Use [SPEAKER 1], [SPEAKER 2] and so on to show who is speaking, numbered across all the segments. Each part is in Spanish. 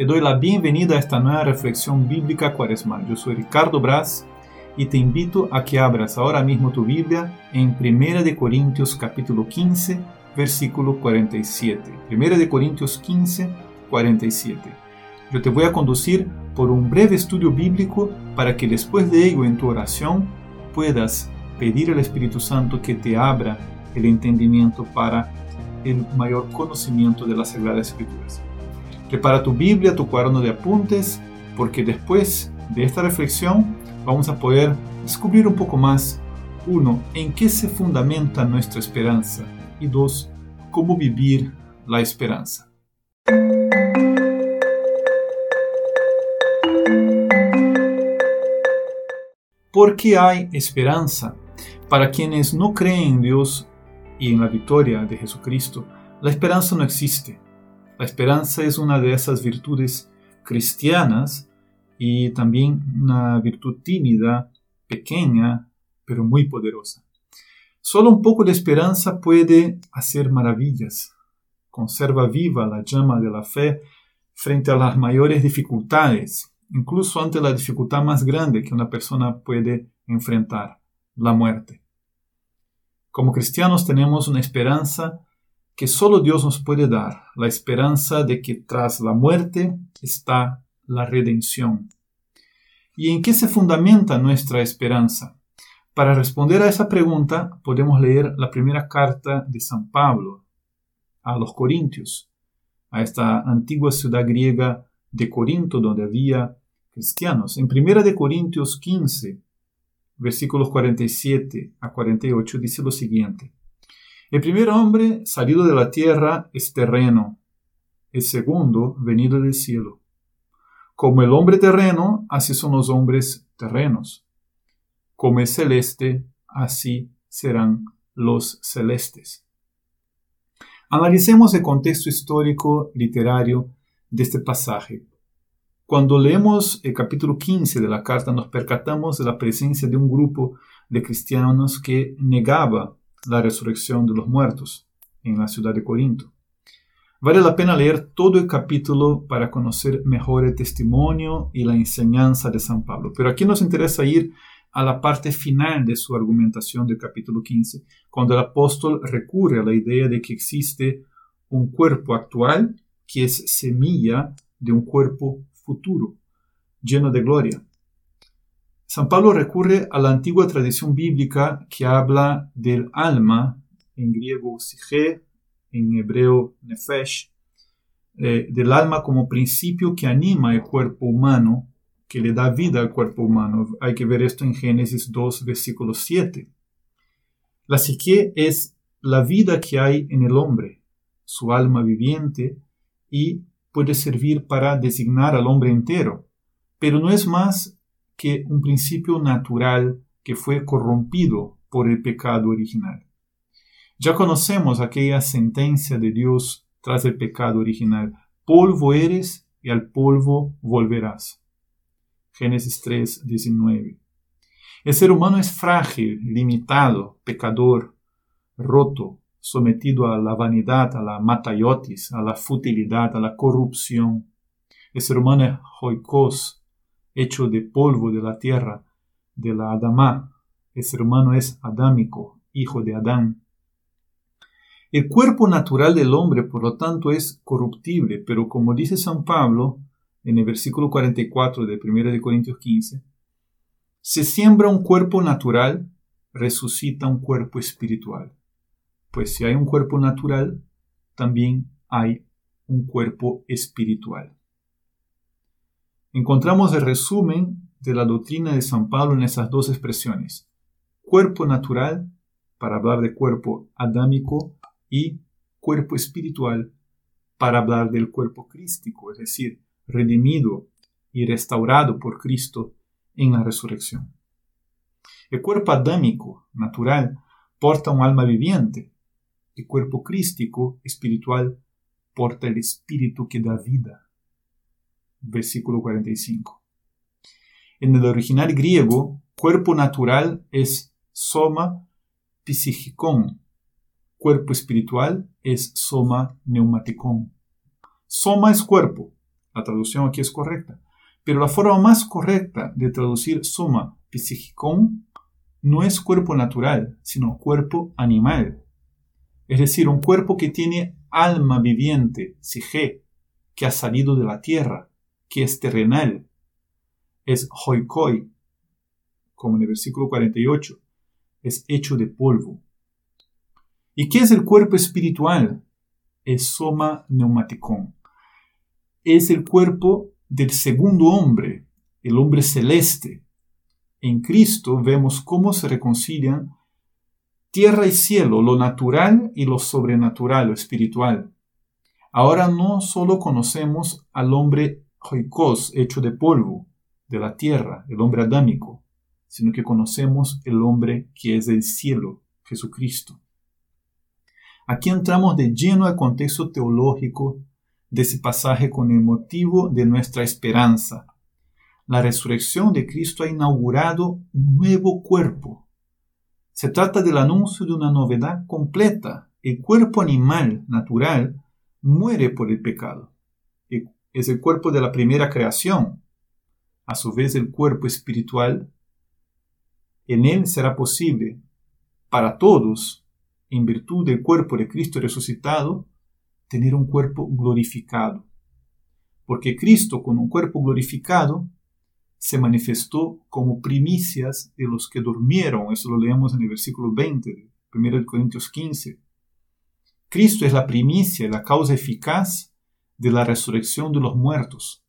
[SPEAKER 1] Te doy la bienvenida a esta nueva reflexión bíblica cuaresmal. Yo soy Ricardo Braz y te invito a que abras ahora mismo tu Biblia en 1 de Corintios capítulo 15, versículo 47. 1 de Corintios 15, 47. Yo te voy a conducir por un breve estudio bíblico para que después de ello en tu oración puedas pedir al Espíritu Santo que te abra el entendimiento para el mayor conocimiento de las Sagradas Escrituras. Prepara tu Biblia, tu cuaderno de apuntes, porque después de esta reflexión vamos a poder descubrir un poco más, uno, en qué se fundamenta nuestra esperanza y dos, cómo vivir la esperanza. ¿Por qué hay esperanza? Para quienes no creen en Dios y en la victoria de Jesucristo, la esperanza no existe. La esperanza es una de esas virtudes cristianas y también una virtud tímida, pequeña, pero muy poderosa. Solo un poco de esperanza puede hacer maravillas. Conserva viva la llama de la fe frente a las mayores dificultades, incluso ante la dificultad más grande que una persona puede enfrentar, la muerte. Como cristianos tenemos una esperanza que solo Dios nos puede dar, la esperanza de que tras la muerte está la redención. ¿Y en qué se fundamenta nuestra esperanza? Para responder a esa pregunta podemos leer la primera carta de San Pablo a los Corintios, a esta antigua ciudad griega de Corinto donde había cristianos. En 1 de Corintios 15, versículos 47 a 48 dice lo siguiente: el primer hombre salido de la tierra es terreno, el segundo venido del cielo. Como el hombre terreno, así son los hombres terrenos. Como es celeste, así serán los celestes. Analicemos el contexto histórico literario de este pasaje. Cuando leemos el capítulo 15 de la carta nos percatamos de la presencia de un grupo de cristianos que negaba la resurrección de los muertos en la ciudad de Corinto. Vale la pena leer todo el capítulo para conocer mejor el testimonio y la enseñanza de San Pablo, pero aquí nos interesa ir a la parte final de su argumentación del capítulo 15, cuando el apóstol recurre a la idea de que existe un cuerpo actual que es semilla de un cuerpo futuro, lleno de gloria. San Pablo recurre a la antigua tradición bíblica que habla del alma, en griego psique, en hebreo nefesh, eh, del alma como principio que anima el cuerpo humano, que le da vida al cuerpo humano. Hay que ver esto en Génesis 2, versículo 7. La psique es la vida que hay en el hombre, su alma viviente, y puede servir para designar al hombre entero, pero no es más que un principio natural que fue corrompido por el pecado original. Ya conocemos aquella sentencia de Dios tras el pecado original. Polvo eres y al polvo volverás. Génesis 3, 19. El ser humano es frágil, limitado, pecador, roto, sometido a la vanidad, a la matayotis, a la futilidad, a la corrupción. El ser humano es joicos, hecho de polvo de la tierra, de la Adamá. El ser humano es adámico, hijo de Adán. El cuerpo natural del hombre, por lo tanto, es corruptible, pero como dice San Pablo en el versículo 44 de 1 de Corintios 15, se siembra un cuerpo natural, resucita un cuerpo espiritual. Pues si hay un cuerpo natural, también hay un cuerpo espiritual. Encontramos el resumen de la doctrina de San Pablo en esas dos expresiones. Cuerpo natural, para hablar de cuerpo adámico, y cuerpo espiritual, para hablar del cuerpo crístico, es decir, redimido y restaurado por Cristo en la resurrección. El cuerpo adámico, natural, porta un alma viviente. El cuerpo crístico, espiritual, porta el espíritu que da vida versículo 45. En el original griego, cuerpo natural es soma psichikon, cuerpo espiritual es soma neumaticon. Soma es cuerpo, La traducción aquí es correcta. Pero la forma más correcta de traducir soma psiquicón no es cuerpo natural, sino cuerpo animal. Es decir, un cuerpo que tiene alma viviente, sige, que ha salido de la tierra, que es terrenal. Es hoikoi, como en el versículo 48, es hecho de polvo. ¿Y qué es el cuerpo espiritual? Es soma neumaticón. Es el cuerpo del segundo hombre, el hombre celeste. En Cristo vemos cómo se reconcilian tierra y cielo, lo natural y lo sobrenatural, lo espiritual. Ahora no solo conocemos al hombre joicos, hecho de polvo, de la tierra, el hombre adámico, sino que conocemos el hombre que es del cielo, Jesucristo. Aquí entramos de lleno al contexto teológico de ese pasaje con el motivo de nuestra esperanza. La resurrección de Cristo ha inaugurado un nuevo cuerpo. Se trata del anuncio de una novedad completa. El cuerpo animal natural muere por el pecado. Es el cuerpo de la primera creación. A su vez el cuerpo espiritual. En él será posible para todos, en virtud del cuerpo de Cristo resucitado, tener un cuerpo glorificado. Porque Cristo con un cuerpo glorificado se manifestó como primicias de los que durmieron. Eso lo leemos en el versículo 20 de 1 Corintios 15. Cristo es la primicia, la causa eficaz de la resurrección de los muertos.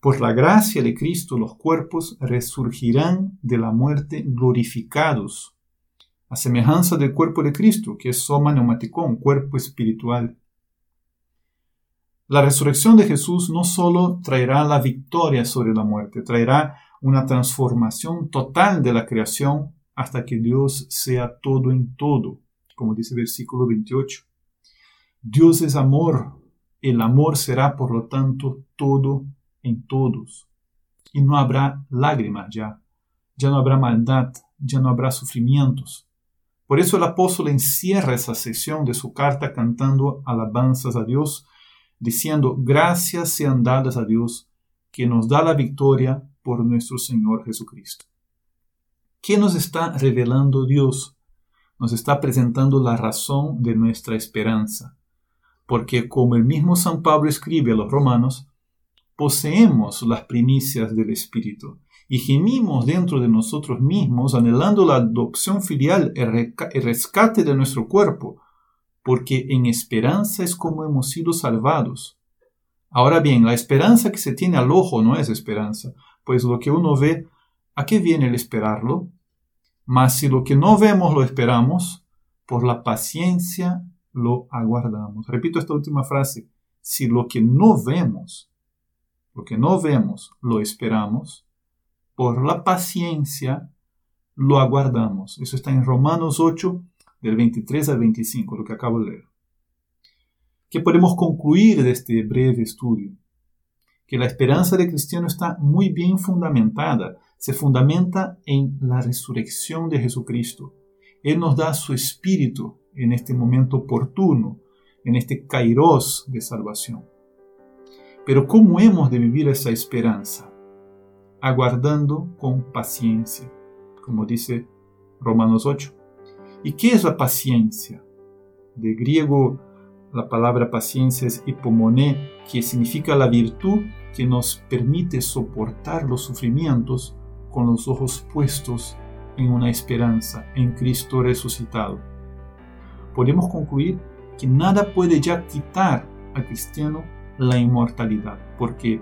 [SPEAKER 1] Por la gracia de Cristo los cuerpos resurgirán de la muerte glorificados, a semejanza del cuerpo de Cristo, que es soma neumaticón, cuerpo espiritual. La resurrección de Jesús no solo traerá la victoria sobre la muerte, traerá una transformación total de la creación hasta que Dios sea todo en todo, como dice el versículo 28. Dios es amor, el amor será por lo tanto todo en todos. Y no habrá lágrimas ya, ya no habrá maldad, ya no habrá sufrimientos. Por eso el apóstol encierra esa sección de su carta cantando alabanzas a Dios, diciendo, gracias sean dadas a Dios, que nos da la victoria por nuestro Señor Jesucristo. ¿Qué nos está revelando Dios? Nos está presentando la razón de nuestra esperanza. Porque como el mismo San Pablo escribe a los romanos, poseemos las primicias del Espíritu y gemimos dentro de nosotros mismos anhelando la adopción filial, el rescate de nuestro cuerpo, porque en esperanza es como hemos sido salvados. Ahora bien, la esperanza que se tiene al ojo no es esperanza, pues lo que uno ve, ¿a qué viene el esperarlo? Mas si lo que no vemos lo esperamos, por la paciencia lo aguardamos. Repito esta última frase, si lo que no vemos, lo que no vemos lo esperamos, por la paciencia lo aguardamos. Eso está en Romanos 8, del 23 al 25, lo que acabo de leer. ¿Qué podemos concluir de este breve estudio? Que la esperanza del cristiano está muy bien fundamentada, se fundamenta en la resurrección de Jesucristo. Él nos da su espíritu en este momento oportuno, en este kairos de salvación. Pero ¿cómo hemos de vivir esa esperanza? Aguardando con paciencia, como dice Romanos 8. ¿Y qué es la paciencia? De griego, la palabra paciencia es hipomoné, que significa la virtud que nos permite soportar los sufrimientos con los ojos puestos en una esperanza, en Cristo resucitado. Podemos concluir que nada puede ya quitar al cristiano la inmortalidad, porque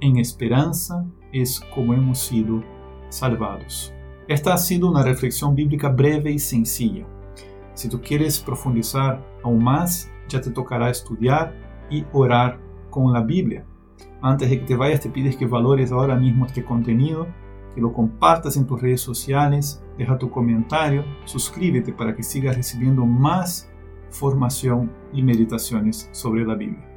[SPEAKER 1] en esperanza es como hemos sido salvados. Esta ha sido una reflexión bíblica breve y sencilla. Si tú quieres profundizar aún más, ya te tocará estudiar y orar con la Biblia. Antes de que te vayas, te pides que valores ahora mismo este contenido, que lo compartas en tus redes sociales, deja tu comentario, suscríbete para que sigas recibiendo más formación y meditaciones sobre la Biblia.